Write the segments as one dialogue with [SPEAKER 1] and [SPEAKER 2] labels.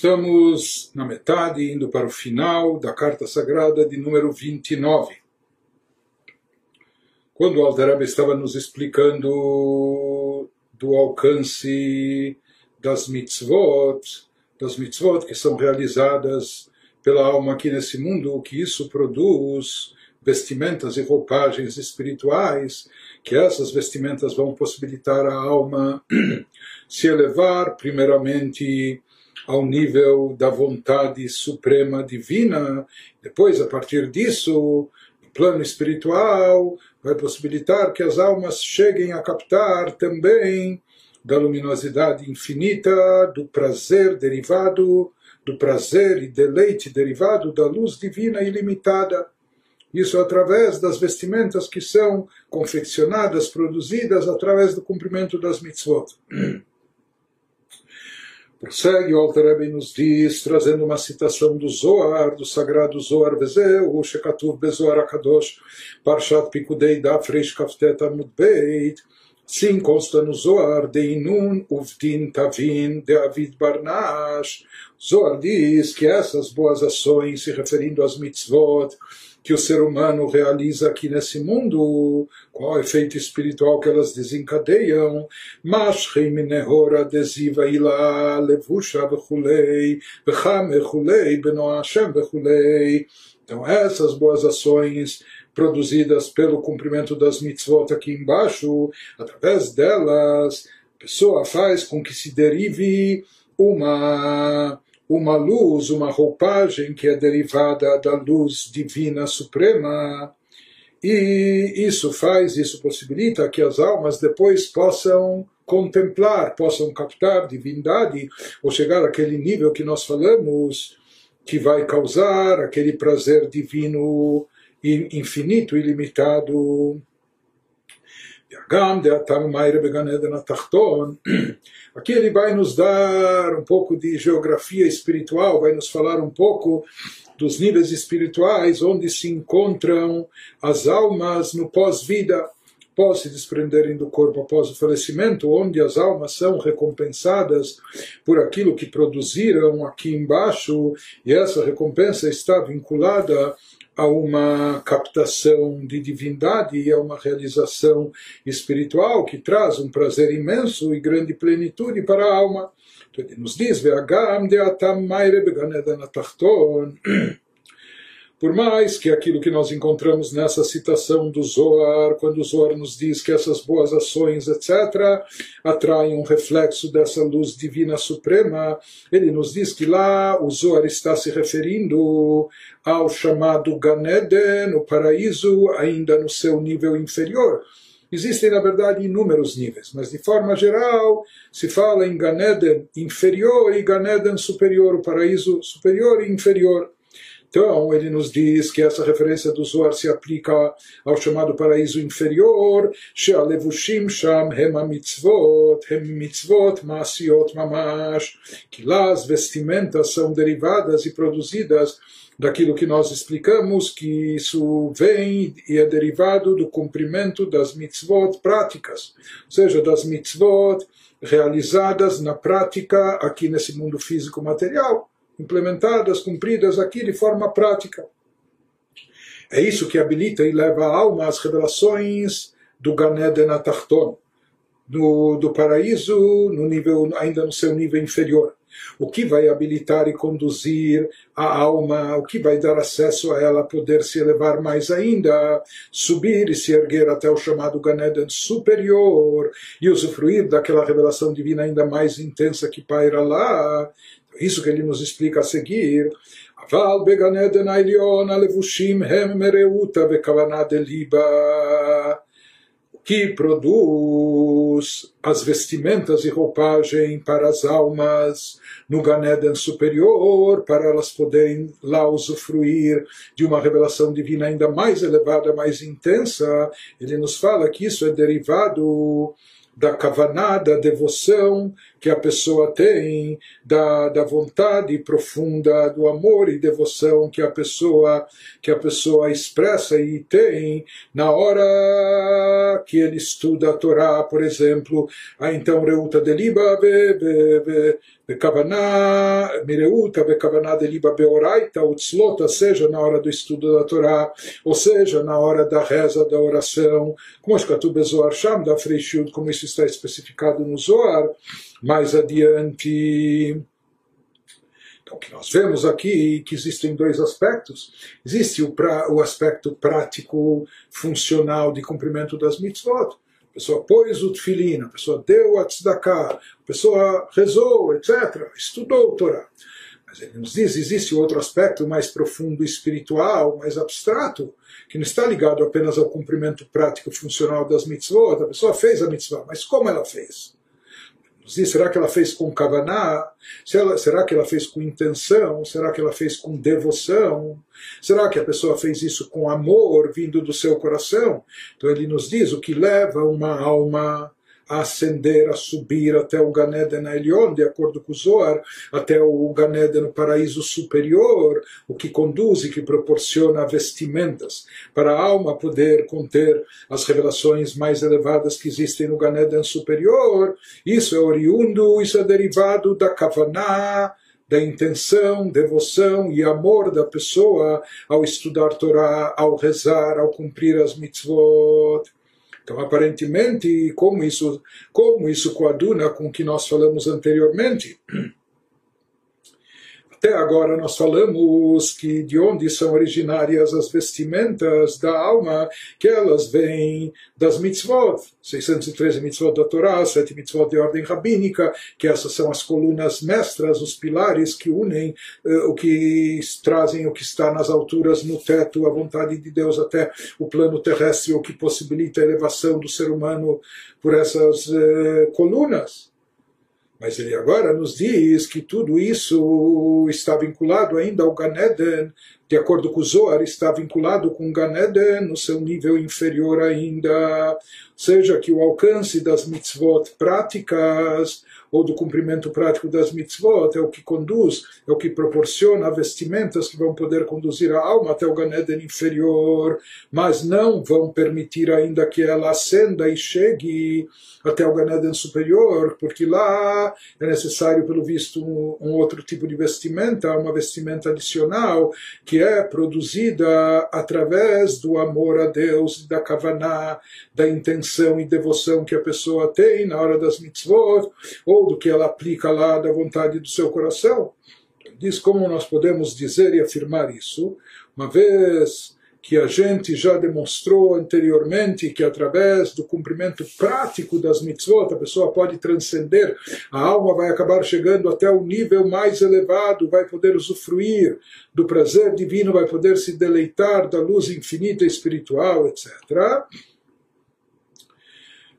[SPEAKER 1] Estamos na metade, indo para o final da Carta Sagrada de número 29. Quando Alter estava nos explicando do alcance das mitzvot, das mitzvot que são realizadas pela alma aqui nesse mundo, o que isso produz, vestimentas e roupagens espirituais, que essas vestimentas vão possibilitar a alma se elevar, primeiramente ao nível da vontade suprema divina. Depois, a partir disso, no plano espiritual, vai possibilitar que as almas cheguem a captar também da luminosidade infinita, do prazer derivado, do prazer e deleite derivado da luz divina ilimitada. Isso através das vestimentas que são confeccionadas, produzidas através do cumprimento das mitzvot. Prossegue o Alter Rebbe nos diz, trazendo uma citação do Zohar, do sagrado Zohar Vezeu, Shekatuv Bezohar Akadosh, Parshat Pikudei da Freish Kaftet Amud Beit, Sim consta no Zohar de Inun Uvdin Tavin de Avid Barnash. Zohar diz que essas boas ações, se referindo às mitzvot, que o ser humano realiza aqui nesse mundo, qual é o efeito espiritual que elas desencadeiam, Mashrim nehor adesiva ila levusha vechulei, vecham vechulei, beno Hashem vechulei. Então essas boas ações produzidas pelo cumprimento das mitzvot aqui embaixo, através delas, a pessoa faz com que se derive uma uma luz, uma roupagem que é derivada da luz divina suprema. E isso faz, isso possibilita que as almas depois possam contemplar, possam captar divindade, ou chegar àquele nível que nós falamos, que vai causar aquele prazer divino infinito, ilimitado. Aqui ele vai nos dar um pouco de geografia espiritual, vai nos falar um pouco dos níveis espirituais onde se encontram as almas no pós-vida, após se desprenderem do corpo após o falecimento, onde as almas são recompensadas por aquilo que produziram aqui embaixo, e essa recompensa está vinculada a uma captação de divindade e a uma realização espiritual que traz um prazer imenso e grande plenitude para a alma. Então ele nos diz, por mais que aquilo que nós encontramos nessa citação do Zohar, quando o Zohar nos diz que essas boas ações, etc., atraem um reflexo dessa luz divina suprema, ele nos diz que lá o Zohar está se referindo ao chamado Ganeden, o paraíso, ainda no seu nível inferior. Existem, na verdade, inúmeros níveis, mas de forma geral se fala em Ganeden inferior e Ganeden superior, o paraíso superior e inferior. Então, ele nos diz que essa referência do Zohar se aplica ao chamado paraíso inferior, she'alevushim sham hem mitzvot, hem mitzvot masiot mamash, que lá as vestimentas são derivadas e produzidas daquilo que nós explicamos, que isso vem e é derivado do cumprimento das mitzvot práticas, ou seja, das mitzvot realizadas na prática aqui nesse mundo físico material implementadas, cumpridas aqui de forma prática. É isso que habilita e leva a alma às revelações do Ganeden Atachton, do, do paraíso no nível, ainda no seu nível inferior. O que vai habilitar e conduzir a alma, o que vai dar acesso a ela a poder se elevar mais ainda, subir e se erguer até o chamado Ganeden superior e usufruir daquela revelação divina ainda mais intensa que paira lá, isso que ele nos explica a seguir. אבל בגן עדן העליון הלבושים הם מרעותה וכוונה דליבה que produz as vestimentas e roupagem para as almas no Ganeden superior, para elas poderem lá usufruir de uma revelação divina ainda mais elevada, mais intensa. Ele nos fala que isso é derivado da kavaná, da devoção que a pessoa tem, da, da vontade profunda do amor e devoção que a pessoa que a pessoa expressa e tem na hora que ele estuda a Torá, por exemplo, ah, então Reuta de Liba Bekavaná, Mireuta, Bekavaná de Liba Beoraita, Utzlota, seja na hora do estudo da Torá, ou seja na hora da reza, da oração, como Shkatu Bezoar Sham, da Freishud, como isso está especificado no Zoar, mais adiante. Então, o que nós vemos aqui é que existem dois aspectos. Existe o, pra, o aspecto prático, funcional de cumprimento das mitzvot. A pessoa pôs o tefilin, a pessoa deu a tzedakah, a pessoa rezou, etc., estudou o Torá. Mas ele nos diz, existe outro aspecto mais profundo, espiritual, mais abstrato, que não está ligado apenas ao cumprimento prático funcional das mitzvot. A pessoa fez a mitzvah, mas como ela fez? Será que ela fez com kavaná? Será que ela fez com intenção? Será que ela fez com devoção? Será que a pessoa fez isso com amor vindo do seu coração? Então ele nos diz o que leva uma alma a ascender, a subir até o Ganeden Elion, de acordo com o Zohar, até o Ganeden no paraíso superior, o que conduz e que proporciona vestimentas para a alma poder conter as revelações mais elevadas que existem no Ganeden superior. Isso é oriundo, isso é derivado da Kavaná, da intenção, devoção e amor da pessoa ao estudar Torá, ao rezar, ao cumprir as mitzvot. Então, aparentemente, como isso, como isso coaduna com o que nós falamos anteriormente, até agora nós falamos que de onde são originárias as vestimentas da alma, que elas vêm das mitzvot, 613 mitzvot da Torá, 7 mitzvot de ordem rabínica, que essas são as colunas mestras, os pilares que unem uh, o que trazem o que está nas alturas, no teto, a vontade de Deus até o plano terrestre, o que possibilita a elevação do ser humano por essas uh, colunas. Mas ele agora nos diz que tudo isso está vinculado ainda ao Ganeden, de acordo com o Zohar, está vinculado com Ganeden no seu nível inferior ainda. Seja, que o alcance das mitzvot práticas ou do cumprimento prático das mitzvot, é o que conduz, é o que proporciona vestimentas que vão poder conduzir a alma até o Ganeden inferior, mas não vão permitir ainda que ela ascenda e chegue até o Ganeden superior, porque lá é necessário, pelo visto, um, um outro tipo de vestimenta, uma vestimenta adicional, que é produzida através do amor a Deus, da kavaná, da intenção e devoção que a pessoa tem na hora das mitzvot, ou do que ela aplica lá da vontade do seu coração. Diz como nós podemos dizer e afirmar isso, uma vez que a gente já demonstrou anteriormente que através do cumprimento prático das mitzvot a pessoa pode transcender, a alma vai acabar chegando até o nível mais elevado, vai poder usufruir do prazer divino, vai poder se deleitar da luz infinita espiritual, etc.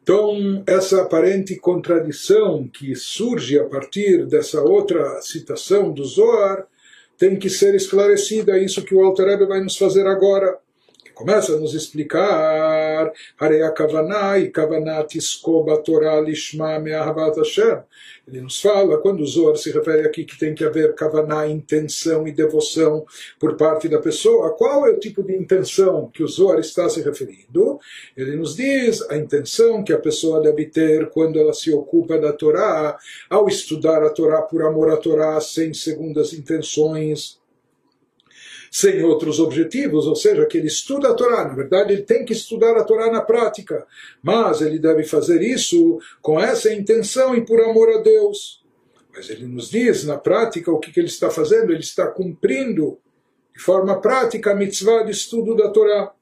[SPEAKER 1] Então, essa aparente contradição que surge a partir dessa outra citação do Zohar tem que ser esclarecida. É isso que o Alter Rebbe vai nos fazer agora começa a nos explicar Harei Kavaná e Kavanat Iskoba Torah Lishma Me'ahavat Hashem. Ele nos fala, quando o Zohar se refere aqui que tem que haver Kavaná, intenção e devoção por parte da pessoa, qual é o tipo de intenção que o Zohar está se referindo? Ele nos diz a intenção que a pessoa deve ter quando ela se ocupa da Torá, ao estudar a Torá por amor à Torá, sem segundas intenções, sem outros objetivos, ou seja, que ele estuda a Torá. Na verdade, ele tem que estudar a Torá na prática, mas ele deve fazer isso com essa intenção e por amor a Deus. Mas ele nos diz na prática o que, ele está fazendo, ele está cumprindo de forma prática a mitzvah de estudo da Torá.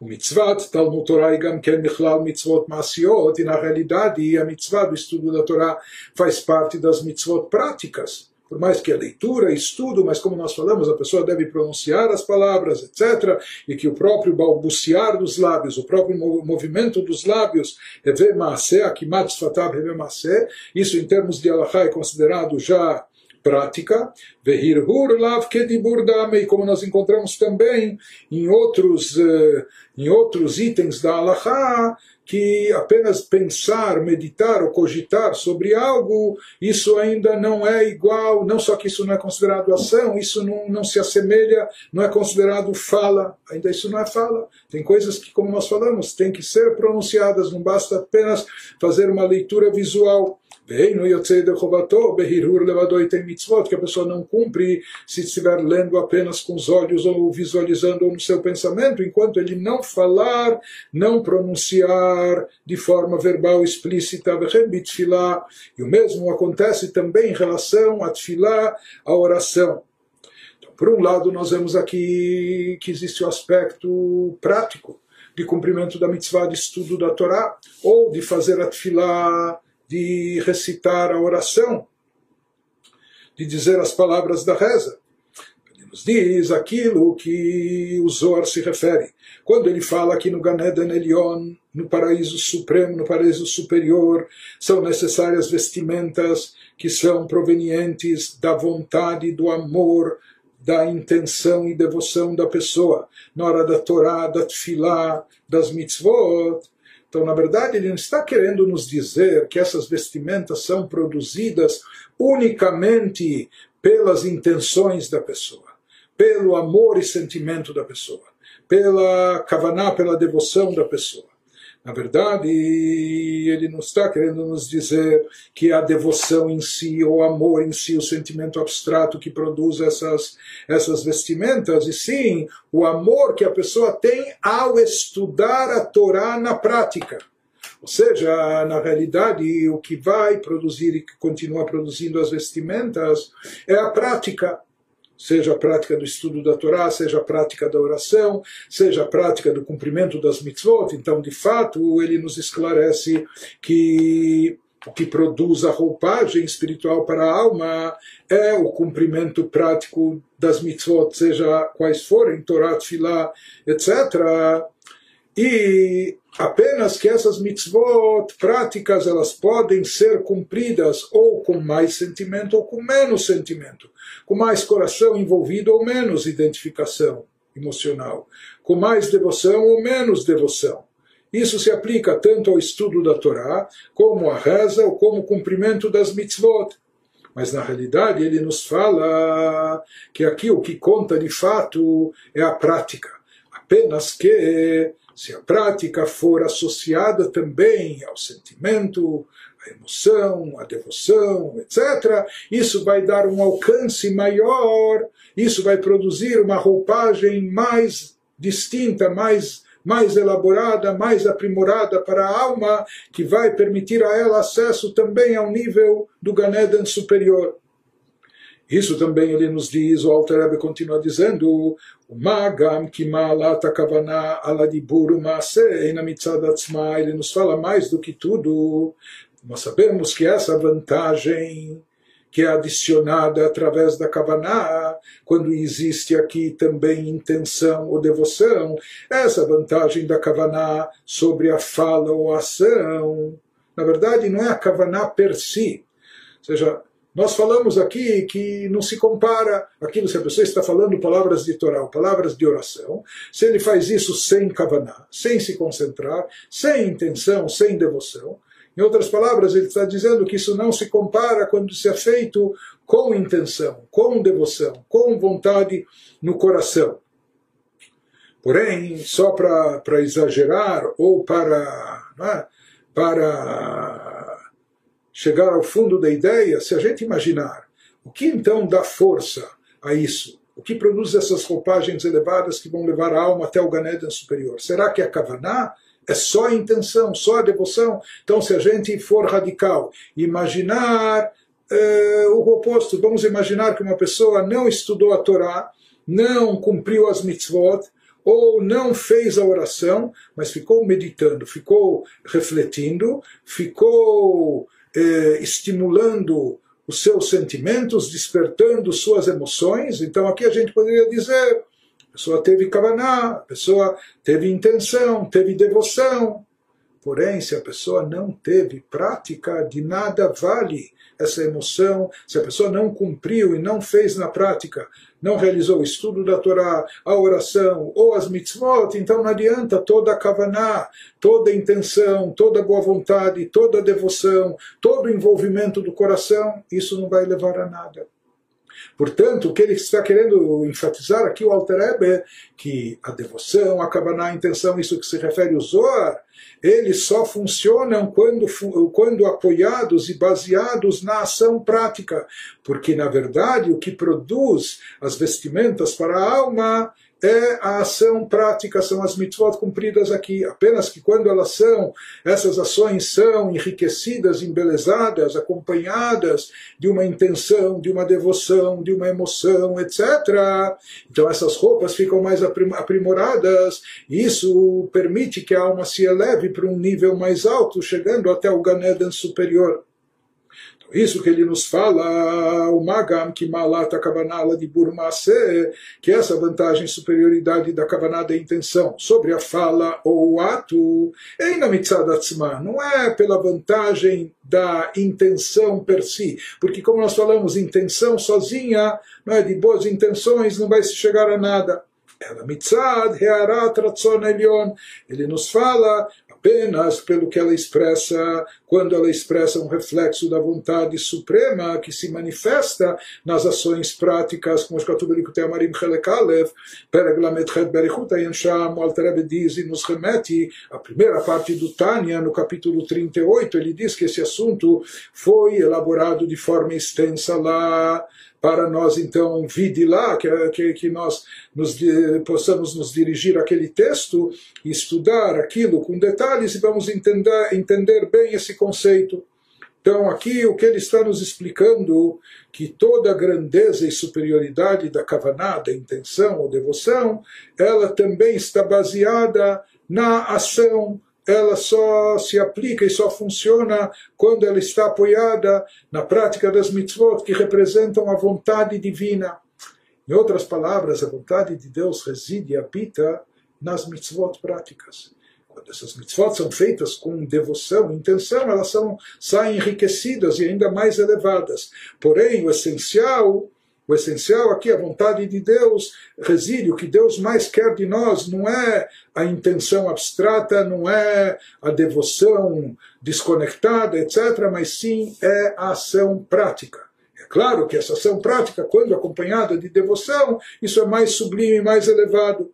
[SPEAKER 1] O mitzvah, Talmud Torah e Gamken Michlal Mitzvot Masiot, e na realidade a mitzvah do estudo da Torá faz parte das mitzvot práticas por mais que a leitura, estudo, mas como nós falamos, a pessoa deve pronunciar as palavras, etc., e que o próprio balbuciar dos lábios, o próprio movimento dos lábios, isso em termos de Allahá é considerado já prática, Vehirhur lav kedibur damei, como nós encontramos também em outros, uh, em outros itens da Halachá, que apenas pensar, meditar ou cogitar sobre algo, isso ainda não é igual, não só que isso não é considerado ação, isso não, não se assemelha, não é considerado fala, ainda isso não é fala. Tem coisas que, como nós falamos, tem que ser pronunciadas, não basta apenas fazer uma leitura visual que a pessoa não cumpre se estiver lendo apenas com os olhos ou visualizando no seu pensamento, enquanto ele não falar, não pronunciar de forma verbal explícita, e o mesmo acontece também em relação a tefilá, a oração. Então, por um lado, nós vemos aqui que existe o aspecto prático de cumprimento da mitzvah de estudo da Torá, ou de fazer a tefilá de recitar a oração, de dizer as palavras da reza. Ele nos diz aquilo que o Zohar se refere. Quando ele fala aqui no Ganeden Elion, no paraíso supremo, no paraíso superior, são necessárias vestimentas que são provenientes da vontade, do amor, da intenção e devoção da pessoa. Na hora da Torá, da Tfilá, das mitzvot, então, na verdade, ele não está querendo nos dizer que essas vestimentas são produzidas unicamente pelas intenções da pessoa, pelo amor e sentimento da pessoa, pela kavaná, pela devoção da pessoa. Na verdade, ele não está querendo nos dizer que a devoção em si, ou o amor em si, o sentimento abstrato que produz essas, essas vestimentas, e sim o amor que a pessoa tem ao estudar a Torá na prática. Ou seja, na realidade, o que vai produzir e que continua produzindo as vestimentas é a prática seja a prática do estudo da Torá, seja a prática da oração, seja a prática do cumprimento das mitzvot. Então, de fato, ele nos esclarece que o que produz a roupagem espiritual para a alma é o cumprimento prático das mitzvot, seja quais forem, Torá, Tfilá, etc. E apenas que essas mitzvot práticas elas podem ser cumpridas ou com mais sentimento ou com menos sentimento, com mais coração envolvido ou menos identificação emocional, com mais devoção ou menos devoção. Isso se aplica tanto ao estudo da Torá, como à reza ou como o cumprimento das mitzvot. Mas na realidade ele nos fala que aqui o que conta de fato é a prática. Apenas que se a prática for associada também ao sentimento, à emoção, à devoção, etc., isso vai dar um alcance maior, isso vai produzir uma roupagem mais distinta, mais mais elaborada, mais aprimorada para a alma, que vai permitir a ela acesso também ao nível do Ganeden superior. Isso também ele nos diz, o Alter Rebbe continua dizendo, o Magam Kimalat Akavana Aladiburu Maase Einamitzad Atzma, ele nos fala mais do que tudo. Nós sabemos que essa vantagem que é adicionada através da Kavaná, quando existe aqui também intenção ou devoção, essa vantagem da Kavaná sobre a fala ou a ação, na verdade não é a Kavaná per si, ou seja, nós falamos aqui que não se compara aquilo se a pessoa está falando palavras de Torá, palavras de oração, se ele faz isso sem kavaná, sem se concentrar, sem intenção, sem devoção. Em outras palavras, ele está dizendo que isso não se compara quando se é feito com intenção, com devoção, com vontade no coração. Porém, só para exagerar ou para, é, para chegar ao fundo da ideia, se a gente imaginar o que então dá força a isso, o que produz essas roupagens elevadas que vão levar a alma até o Ganeden superior? Será que é a Kavaná? É só a intenção, só a devoção? Então, se a gente for radical, imaginar eh, o oposto, vamos imaginar que uma pessoa não estudou a Torá, não cumpriu as mitzvot, ou não fez a oração, mas ficou meditando, ficou refletindo, ficou eh, estimulando os seus sentimentos, despertando suas emoções. Então aqui a gente poderia dizer, a pessoa teve kavaná, a pessoa teve intenção, teve devoção. Porém, se a pessoa não teve prática, de nada vale essa emoção, se a pessoa não cumpriu e não fez na prática, não realizou o estudo da Torá, a oração ou as mitzvot, então não adianta toda a kavaná, toda a intenção, toda a boa vontade, toda a devoção, todo o envolvimento do coração, isso não vai levar a nada. Portanto, o que ele está querendo enfatizar aqui, o Alter é que a devoção, a Kavaná, a intenção, isso que se refere ao Zohar, eles só funcionam quando, quando apoiados e baseados na ação prática, porque na verdade o que produz as vestimentas para a alma é a ação prática, são as mitzvot cumpridas aqui. Apenas que quando elas são, essas ações são enriquecidas, embelezadas, acompanhadas de uma intenção, de uma devoção, de uma emoção, etc. Então essas roupas ficam mais aprimoradas, e isso permite que a alma se eleve para um nível mais alto, chegando até o Ganeden superior. Isso que ele nos fala, o Magam, que malata kavanala de burmase, que é essa vantagem, superioridade da kavaná da intenção sobre a fala ou o ato, não é pela vantagem da intenção per si, porque como nós falamos, intenção sozinha, não é de boas intenções, não vai se chegar a nada. Ela mitzad, rearat ratzon elion. Ele nos fala apenas pelo que ela expressa, quando ela expressa um reflexo da vontade suprema que se manifesta nas ações práticas, como Shkatuv Likutei Amarim Chelekalev, Pereglamet Chet Berichut Ayansham, o diz e nos remete à primeira parte do Tânia, no capítulo 38, ele diz que esse assunto foi elaborado de forma extensa lá, para nós então vide lá, que, que, que nós nos, possamos nos dirigir àquele texto e estudar aquilo com detalhes e vamos entender, entender bem esse conceito. Então, aqui o que ele está nos explicando, que toda a grandeza e superioridade da kavaná, da intenção ou devoção, ela também está baseada na ação, ela só se aplica e só funciona quando ela está apoiada na prática das mitzvot que representam a vontade divina. Em outras palavras, a vontade de Deus reside e habita nas mitzvot práticas. Quando essas mitzvot são feitas com devoção, intenção, elas são, saem enriquecidas e ainda mais elevadas. Porém, o essencial o essencial aqui, a vontade de Deus, reside. O que Deus mais quer de nós não é a intenção abstrata, não é a devoção desconectada, etc., mas sim é a ação prática. É claro que essa ação prática, quando acompanhada de devoção, isso é mais sublime, mais elevado.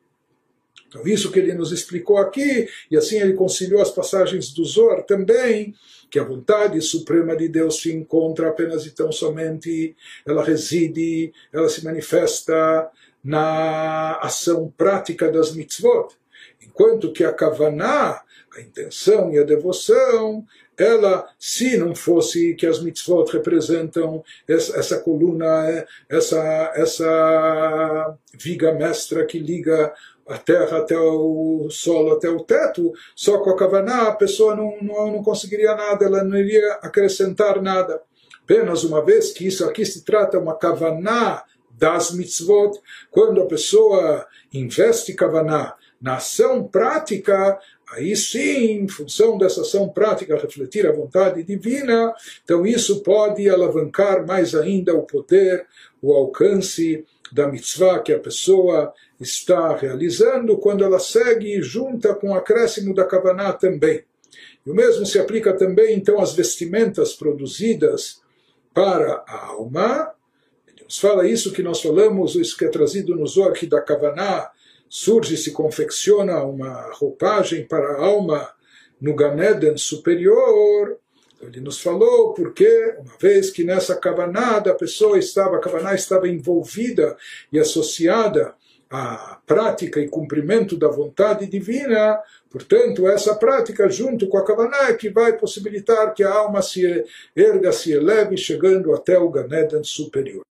[SPEAKER 1] Então, isso que ele nos explicou aqui, e assim ele conciliou as passagens do Zohar também, que a vontade suprema de Deus se encontra apenas e tão somente, ela reside, ela se manifesta na ação prática das mitzvot. Enquanto que a kavaná, a intenção e a devoção, ela, se não fosse que as mitzvot representam essa, essa coluna, essa, essa viga mestra que liga a terra até o solo, até o teto, só com a kavaná a pessoa não, não, não conseguiria nada, ela não iria acrescentar nada. Apenas uma vez que isso aqui se trata uma kavaná das mitzvot, quando a pessoa investe kavaná na ação prática, aí sim, em função dessa ação prática, refletir a vontade divina, então isso pode alavancar mais ainda o poder, o alcance da mitzvah que a pessoa está realizando quando ela segue junta com o acréscimo da Kavaná também. E o mesmo se aplica também, então, às vestimentas produzidas para a alma. Ele nos fala isso que nós falamos, isso que é trazido no Zohar, que da Kavaná surge, se confecciona uma roupagem para a alma no Ganeden superior. Ele nos falou porque, uma vez que nessa Kavaná a pessoa estava, a Kavaná estava envolvida e associada a prática e cumprimento da vontade divina, portanto, essa prática junto com a Kavaná é que vai possibilitar que a alma se erga, se eleve, chegando até o Ganeden superior.